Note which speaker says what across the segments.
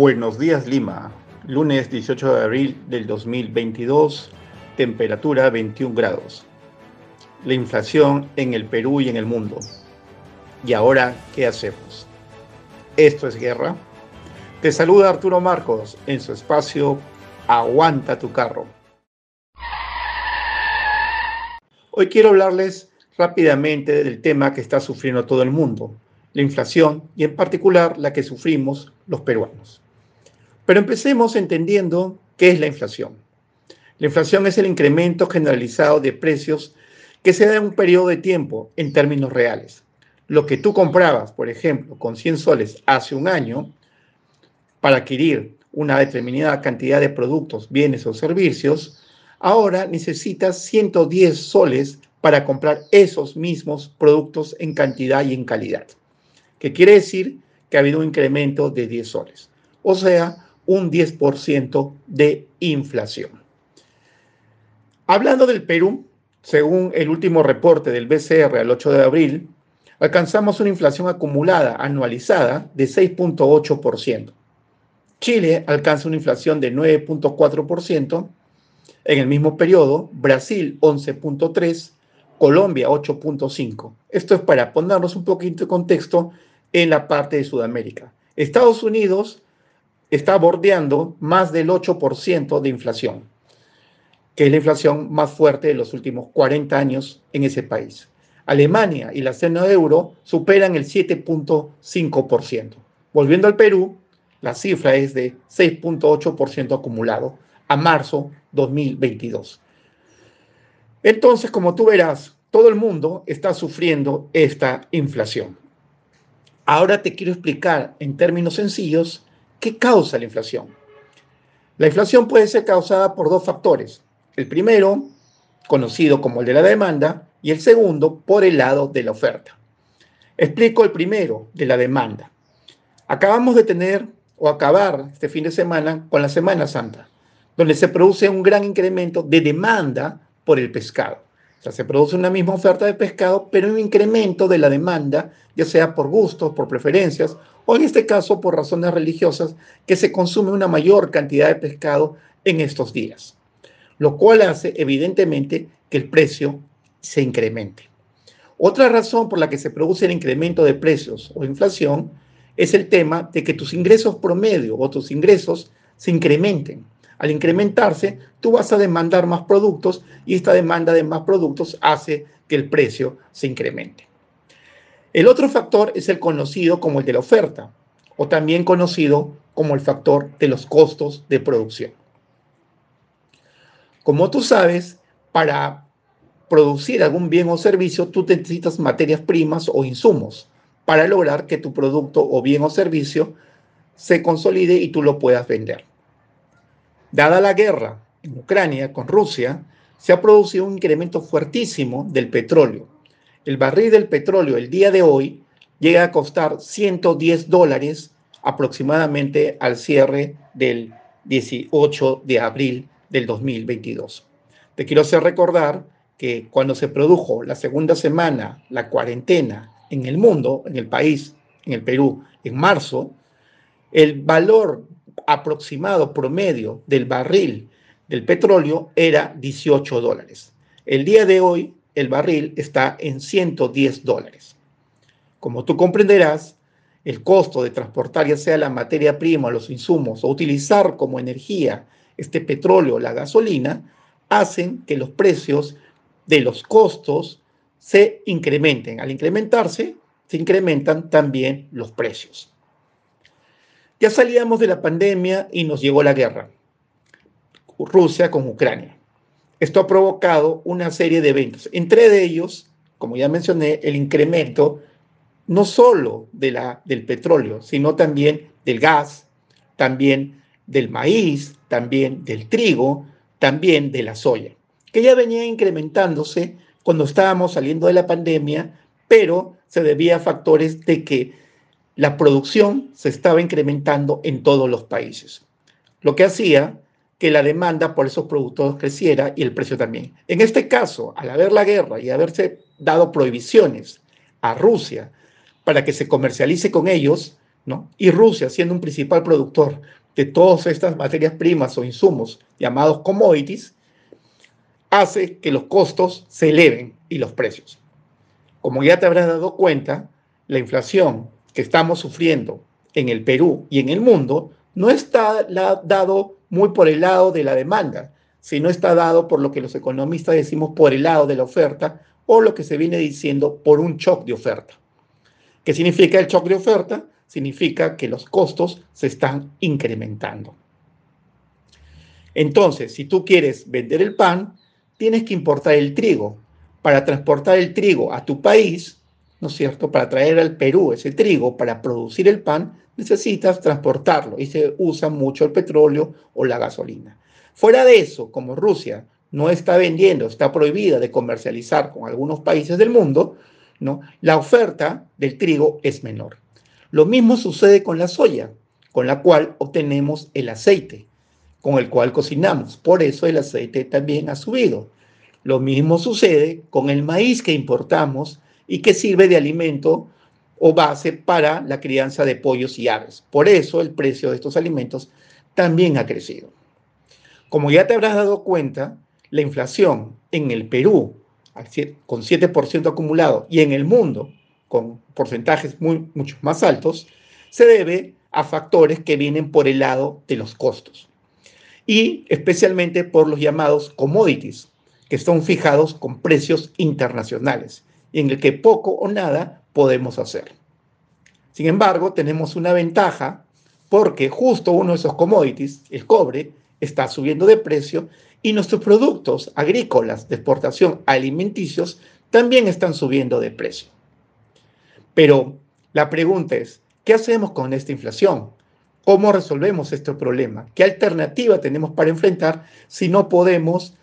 Speaker 1: Buenos días Lima, lunes 18 de abril del 2022, temperatura 21 grados. La inflación en el Perú y en el mundo. ¿Y ahora qué hacemos? ¿Esto es guerra? Te saluda Arturo Marcos en su espacio Aguanta tu carro. Hoy quiero hablarles rápidamente del tema que está sufriendo todo el mundo, la inflación y en particular la que sufrimos los peruanos. Pero empecemos entendiendo qué es la inflación. La inflación es el incremento generalizado de precios que se da en un periodo de tiempo en términos reales. Lo que tú comprabas, por ejemplo, con 100 soles hace un año para adquirir una determinada cantidad de productos, bienes o servicios, ahora necesitas 110 soles para comprar esos mismos productos en cantidad y en calidad que quiere decir que ha habido un incremento de 10 soles, o sea, un 10% de inflación. Hablando del Perú, según el último reporte del BCR al 8 de abril, alcanzamos una inflación acumulada anualizada de 6.8%. Chile alcanza una inflación de 9.4%, en el mismo periodo Brasil 11.3%, Colombia 8.5%. Esto es para ponernos un poquito de contexto en la parte de Sudamérica. Estados Unidos está bordeando más del 8% de inflación, que es la inflación más fuerte de los últimos 40 años en ese país. Alemania y la zona de euro superan el 7.5%. Volviendo al Perú, la cifra es de 6.8% acumulado a marzo 2022. Entonces, como tú verás, todo el mundo está sufriendo esta inflación. Ahora te quiero explicar en términos sencillos qué causa la inflación. La inflación puede ser causada por dos factores. El primero, conocido como el de la demanda, y el segundo, por el lado de la oferta. Explico el primero, de la demanda. Acabamos de tener o acabar este fin de semana con la Semana Santa, donde se produce un gran incremento de demanda por el pescado. O sea, se produce una misma oferta de pescado, pero un incremento de la demanda, ya sea por gustos, por preferencias, o en este caso por razones religiosas, que se consume una mayor cantidad de pescado en estos días, lo cual hace evidentemente que el precio se incremente. Otra razón por la que se produce el incremento de precios o inflación es el tema de que tus ingresos promedio o tus ingresos se incrementen. Al incrementarse, tú vas a demandar más productos y esta demanda de más productos hace que el precio se incremente. El otro factor es el conocido como el de la oferta o también conocido como el factor de los costos de producción. Como tú sabes, para producir algún bien o servicio, tú necesitas materias primas o insumos para lograr que tu producto o bien o servicio se consolide y tú lo puedas vender. Dada la guerra en Ucrania con Rusia, se ha producido un incremento fuertísimo del petróleo. El barril del petróleo el día de hoy llega a costar 110 dólares aproximadamente al cierre del 18 de abril del 2022. Te quiero hacer recordar que cuando se produjo la segunda semana, la cuarentena en el mundo, en el país, en el Perú, en marzo, el valor aproximado promedio del barril del petróleo era 18 dólares. El día de hoy el barril está en 110 dólares. Como tú comprenderás, el costo de transportar ya sea la materia prima, los insumos o utilizar como energía este petróleo, la gasolina, hacen que los precios de los costos se incrementen. Al incrementarse, se incrementan también los precios. Ya salíamos de la pandemia y nos llegó la guerra. Rusia con Ucrania. Esto ha provocado una serie de eventos, entre ellos, como ya mencioné, el incremento no solo de la, del petróleo, sino también del gas, también del maíz, también del trigo, también de la soya, que ya venía incrementándose cuando estábamos saliendo de la pandemia, pero se debía a factores de que la producción se estaba incrementando en todos los países, lo que hacía que la demanda por esos productos creciera y el precio también. En este caso, al haber la guerra y haberse dado prohibiciones a Rusia para que se comercialice con ellos, ¿no? Y Rusia, siendo un principal productor de todas estas materias primas o insumos llamados commodities, hace que los costos se eleven y los precios. Como ya te habrás dado cuenta, la inflación que estamos sufriendo en el Perú y en el mundo no está dado muy por el lado de la demanda, sino está dado por lo que los economistas decimos por el lado de la oferta o lo que se viene diciendo por un shock de oferta. ¿Qué significa el shock de oferta? Significa que los costos se están incrementando. Entonces, si tú quieres vender el pan, tienes que importar el trigo. Para transportar el trigo a tu país, ¿no es cierto? Para traer al Perú ese trigo para producir el pan, necesitas transportarlo y se usa mucho el petróleo o la gasolina. Fuera de eso, como Rusia no está vendiendo, está prohibida de comercializar con algunos países del mundo, ¿no? La oferta del trigo es menor. Lo mismo sucede con la soya, con la cual obtenemos el aceite, con el cual cocinamos. Por eso el aceite también ha subido. Lo mismo sucede con el maíz que importamos y que sirve de alimento o base para la crianza de pollos y aves. Por eso el precio de estos alimentos también ha crecido. Como ya te habrás dado cuenta, la inflación en el Perú con 7% acumulado y en el mundo con porcentajes mucho más altos, se debe a factores que vienen por el lado de los costos y especialmente por los llamados commodities, que son fijados con precios internacionales y en el que poco o nada podemos hacer. Sin embargo, tenemos una ventaja porque justo uno de esos commodities, el cobre, está subiendo de precio y nuestros productos agrícolas de exportación alimenticios también están subiendo de precio. Pero la pregunta es, ¿qué hacemos con esta inflación? ¿Cómo resolvemos este problema? ¿Qué alternativa tenemos para enfrentar si no podemos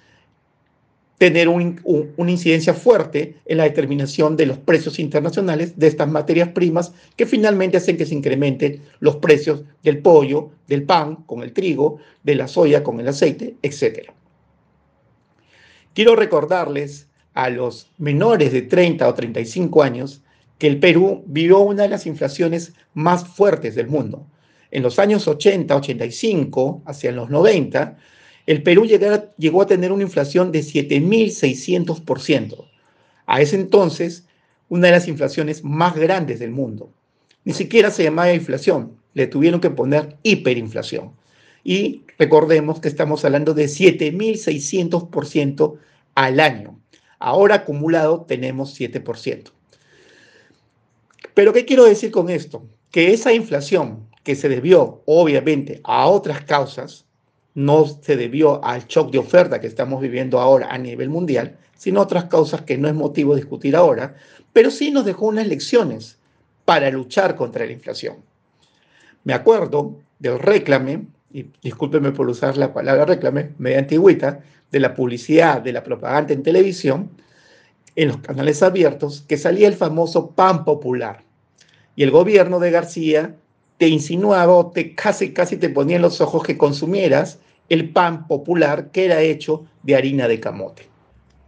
Speaker 1: tener una incidencia fuerte en la determinación de los precios internacionales de estas materias primas que finalmente hacen que se incrementen los precios del pollo, del pan con el trigo, de la soya con el aceite, etc. Quiero recordarles a los menores de 30 o 35 años que el Perú vivió una de las inflaciones más fuertes del mundo. En los años 80, 85, hacia los 90, el Perú llegó a tener una inflación de 7.600%. A ese entonces, una de las inflaciones más grandes del mundo. Ni siquiera se llamaba inflación, le tuvieron que poner hiperinflación. Y recordemos que estamos hablando de 7.600% al año. Ahora acumulado tenemos 7%. Pero ¿qué quiero decir con esto? Que esa inflación que se debió obviamente a otras causas, no se debió al shock de oferta que estamos viviendo ahora a nivel mundial, sino otras causas que no es motivo de discutir ahora, pero sí nos dejó unas lecciones para luchar contra la inflación. Me acuerdo del réclame, y discúlpeme por usar la palabra réclame, media antigüita, de la publicidad, de la propaganda en televisión, en los canales abiertos, que salía el famoso pan popular. Y el gobierno de García te insinuaba o te casi, casi te ponía en los ojos que consumieras el pan popular que era hecho de harina de camote.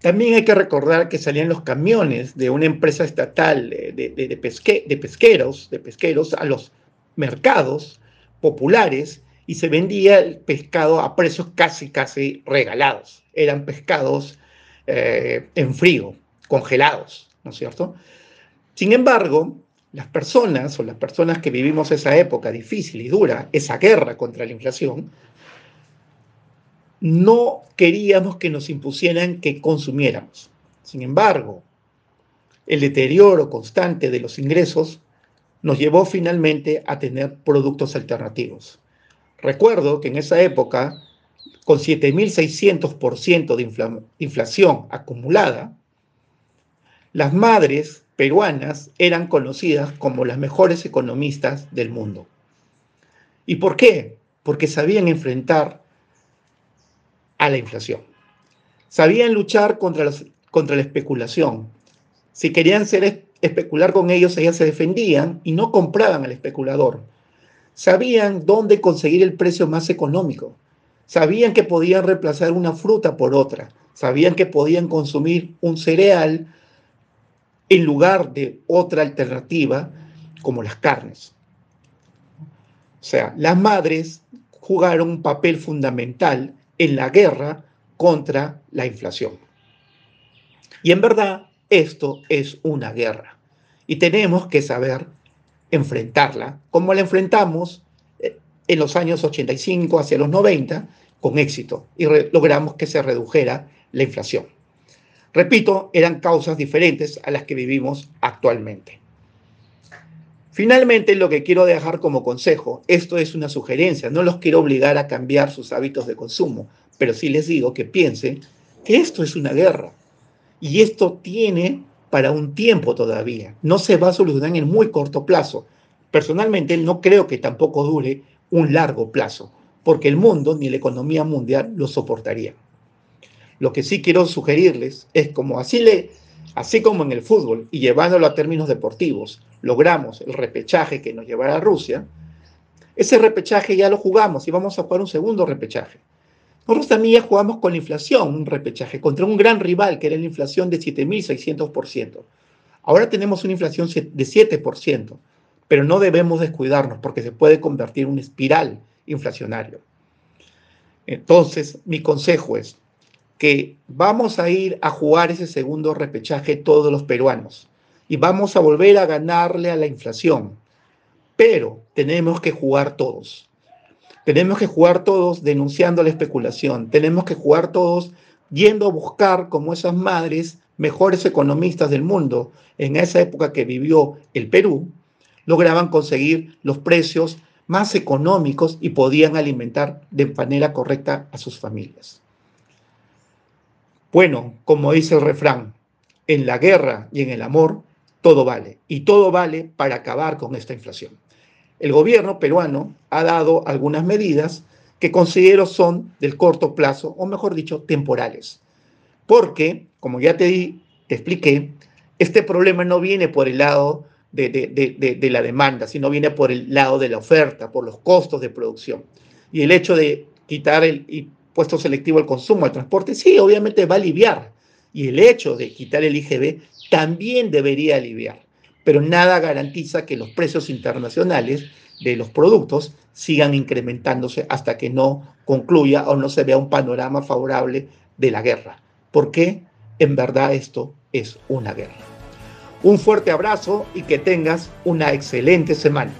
Speaker 1: También hay que recordar que salían los camiones de una empresa estatal de, de, pesqueros, de pesqueros a los mercados populares y se vendía el pescado a precios casi, casi regalados. Eran pescados eh, en frío, congelados, ¿no es cierto? Sin embargo, las personas o las personas que vivimos esa época difícil y dura, esa guerra contra la inflación, no queríamos que nos impusieran que consumiéramos. Sin embargo, el deterioro constante de los ingresos nos llevó finalmente a tener productos alternativos. Recuerdo que en esa época, con 7.600% de inflación acumulada, las madres peruanas eran conocidas como las mejores economistas del mundo. ¿Y por qué? Porque sabían enfrentar a la inflación. Sabían luchar contra, contra la especulación. Si querían ser, especular con ellos, ellas se defendían y no compraban al especulador. Sabían dónde conseguir el precio más económico. Sabían que podían reemplazar una fruta por otra. Sabían que podían consumir un cereal en lugar de otra alternativa como las carnes. O sea, las madres jugaron un papel fundamental en la guerra contra la inflación. Y en verdad, esto es una guerra. Y tenemos que saber enfrentarla, como la enfrentamos eh, en los años 85 hacia los 90, con éxito, y logramos que se redujera la inflación. Repito, eran causas diferentes a las que vivimos actualmente. Finalmente, lo que quiero dejar como consejo, esto es una sugerencia, no los quiero obligar a cambiar sus hábitos de consumo, pero sí les digo que piensen que esto es una guerra y esto tiene para un tiempo todavía, no se va a solucionar en muy corto plazo. Personalmente no creo que tampoco dure un largo plazo, porque el mundo ni la economía mundial lo soportaría. Lo que sí quiero sugerirles es como así, le, así como en el fútbol y llevándolo a términos deportivos, logramos el repechaje que nos llevará a Rusia, ese repechaje ya lo jugamos y vamos a jugar un segundo repechaje. Nosotros también ya jugamos con la inflación, un repechaje, contra un gran rival que era la inflación de 7.600%. Ahora tenemos una inflación de 7%, pero no debemos descuidarnos porque se puede convertir en una espiral inflacionaria. Entonces, mi consejo es, que vamos a ir a jugar ese segundo repechaje todos los peruanos y vamos a volver a ganarle a la inflación. Pero tenemos que jugar todos. Tenemos que jugar todos denunciando la especulación. Tenemos que jugar todos yendo a buscar como esas madres mejores economistas del mundo en esa época que vivió el Perú, lograban conseguir los precios más económicos y podían alimentar de manera correcta a sus familias. Bueno, como dice el refrán, en la guerra y en el amor, todo vale. Y todo vale para acabar con esta inflación. El gobierno peruano ha dado algunas medidas que considero son del corto plazo, o mejor dicho, temporales. Porque, como ya te, expliqué, este problema no viene por el lado de, de, la demanda, sino viene por el lado de la oferta, por los costos de producción. Y el hecho de quitar el, puesto selectivo al consumo, al transporte, sí, obviamente va a aliviar. Y el hecho de quitar el IGB también debería aliviar. Pero nada garantiza que los precios internacionales de los productos sigan incrementándose hasta que no concluya o no se vea un panorama favorable de la guerra. Porque en verdad esto es una guerra. Un fuerte abrazo y que tengas una excelente semana.